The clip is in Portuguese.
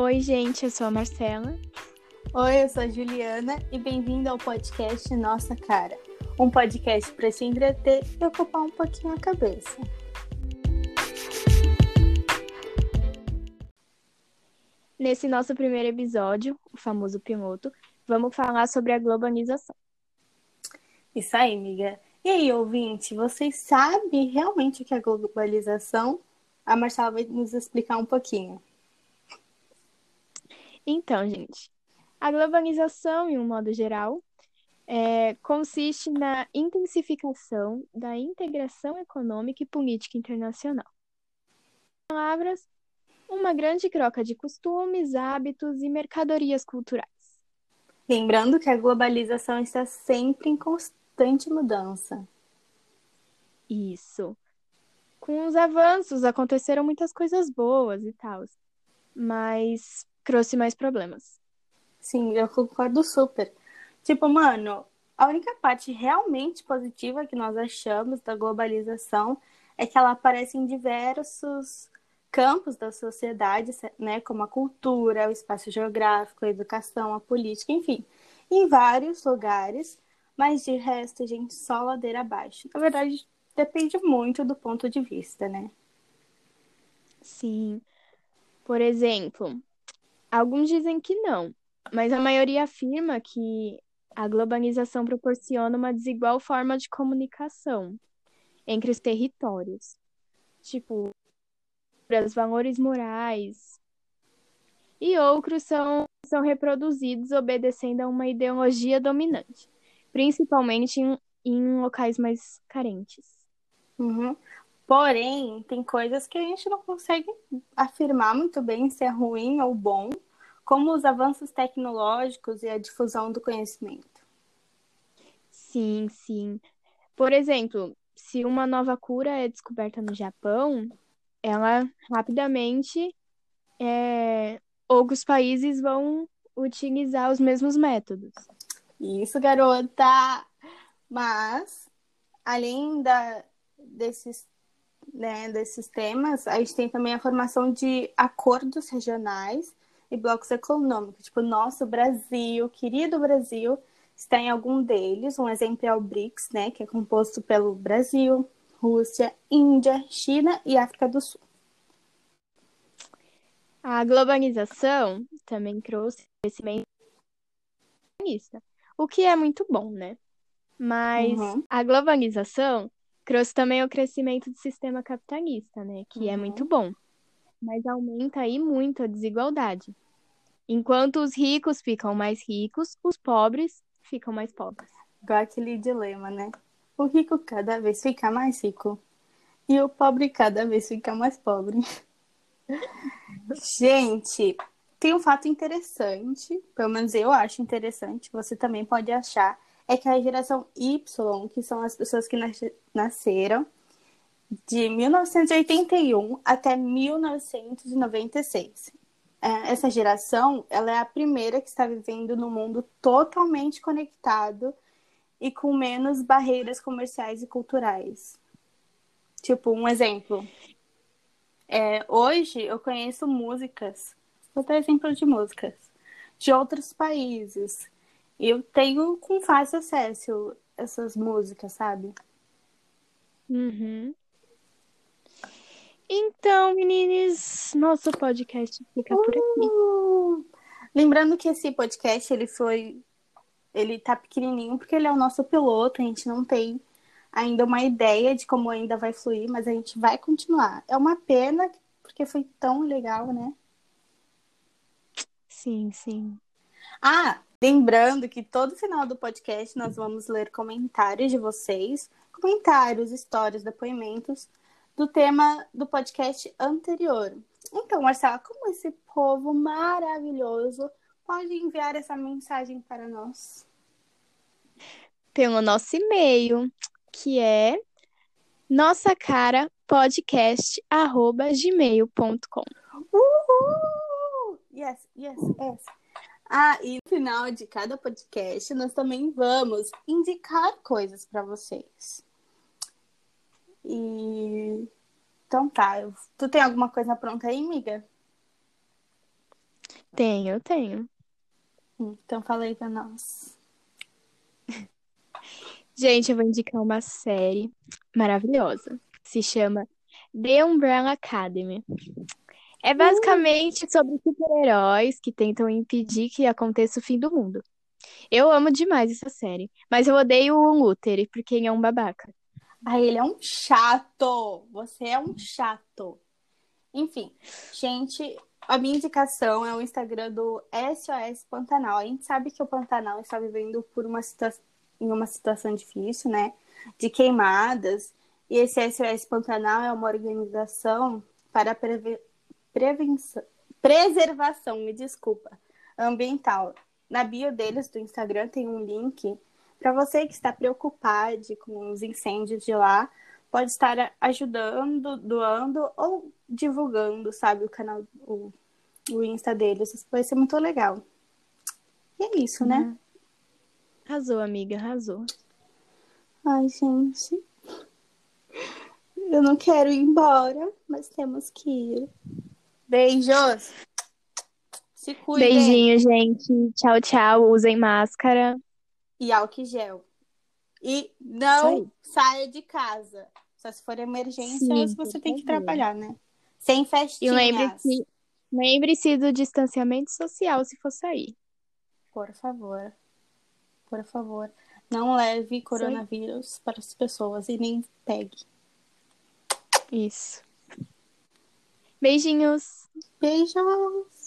Oi, gente, eu sou a Marcela. Oi, eu sou a Juliana e bem-vindo ao podcast Nossa Cara, um podcast para se entreter e ocupar um pouquinho a cabeça. Nesse nosso primeiro episódio, o famoso piloto, vamos falar sobre a globalização. Isso aí, amiga. E aí, ouvinte, vocês sabem realmente o que é globalização? A Marcela vai nos explicar um pouquinho. Então, gente, a globalização, em um modo geral, é, consiste na intensificação da integração econômica e política internacional. Em palavras, uma grande troca de costumes, hábitos e mercadorias culturais. Lembrando que a globalização está sempre em constante mudança. Isso. Com os avanços aconteceram muitas coisas boas e tal, mas trouxe mais problemas. Sim, eu concordo super. Tipo, mano, a única parte realmente positiva que nós achamos da globalização é que ela aparece em diversos campos da sociedade, né, como a cultura, o espaço geográfico, a educação, a política, enfim, em vários lugares, mas de resto, gente, só ladeira abaixo. Na verdade, depende muito do ponto de vista, né? Sim. Por exemplo, alguns dizem que não, mas a maioria afirma que a globalização proporciona uma desigual forma de comunicação entre os territórios. Tipo, os valores morais. E outros são, são reproduzidos obedecendo a uma ideologia dominante, principalmente em, em locais mais carentes. Uhum. Porém, tem coisas que a gente não consegue afirmar muito bem se é ruim ou bom, como os avanços tecnológicos e a difusão do conhecimento. Sim, sim. Por exemplo, se uma nova cura é descoberta no Japão, ela rapidamente é, outros países vão utilizar os mesmos métodos. Isso, garota! Mas, além da, desses, né, desses temas, a gente tem também a formação de acordos regionais e blocos econômicos. Tipo, nosso Brasil, querido Brasil, está em algum deles. Um exemplo é o BRICS, né, que é composto pelo Brasil, Rússia, Índia, China e África do Sul. A globalização também trouxe crescimento o que é muito bom, né? Mas uhum. a globalização trouxe também o crescimento do sistema capitalista, né? Que uhum. é muito bom. Mas aumenta aí muito a desigualdade. Enquanto os ricos ficam mais ricos, os pobres ficam mais pobres. Igual aquele dilema, né? O rico cada vez fica mais rico e o pobre cada vez fica mais pobre. Gente, tem um fato interessante, pelo menos eu acho interessante, você também pode achar, é que a geração Y, que são as pessoas que nasceram de 1981 até 1996. É, essa geração, ela é a primeira que está vivendo num mundo totalmente conectado e com menos barreiras comerciais e culturais. Tipo, um exemplo. É, hoje eu conheço músicas, vou dar exemplo de músicas, de outros países. E eu tenho com fácil acesso essas músicas, sabe? Uhum. Então, meninas, nosso podcast fica por aqui. Uh! Lembrando que esse podcast ele foi ele tá pequenininho porque ele é o nosso piloto, a gente não tem ainda uma ideia de como ainda vai fluir, mas a gente vai continuar. É uma pena porque foi tão legal, né? Sim, sim. Ah, lembrando que todo final do podcast nós vamos ler comentários de vocês, comentários, histórias, depoimentos do tema do podcast anterior. Então, Marcela, como esse povo maravilhoso pode enviar essa mensagem para nós? Pelo nosso e-mail, que é nossa cara. Uhul! Yes, yes, yes. Ah, e no final de cada podcast nós também vamos indicar coisas para vocês. E então tá, tu tem alguma coisa pronta aí, amiga? Tenho, tenho. Então fala aí pra nós. Gente, eu vou indicar uma série maravilhosa. Se chama The Umbrella Academy. É basicamente sobre super-heróis que tentam impedir que aconteça o fim do mundo. Eu amo demais essa série, mas eu odeio o Luther porque ele é um babaca. Ah, ele é um chato. Você é um chato. Enfim, gente, a minha indicação é o Instagram do SOS Pantanal. A gente sabe que o Pantanal está vivendo por uma situação, em uma situação difícil, né? De queimadas. E esse SOS Pantanal é uma organização para preve... prevenção, preservação, me desculpa, ambiental. Na bio deles do Instagram tem um link para você que está preocupado com os incêndios de lá, pode estar ajudando, doando ou divulgando, sabe, o canal, o, o Insta deles. Isso vai ser muito legal. E é isso, né? Uhum. Arrasou, amiga, arrasou. Ai, gente. Eu não quero ir embora, mas temos que ir. Beijos. Se cuidem. Beijinho, gente. Tchau, tchau. Usem máscara. E álcool gel. E não saia de casa. Só se for emergência Sim, ou se você tem que trabalhar, né? Sem E festinhas. lembre-se lembre-se do distanciamento social se for sair. Por favor. Por favor. Não leve coronavírus para as pessoas e nem pegue. Isso. Beijinhos. Beijos!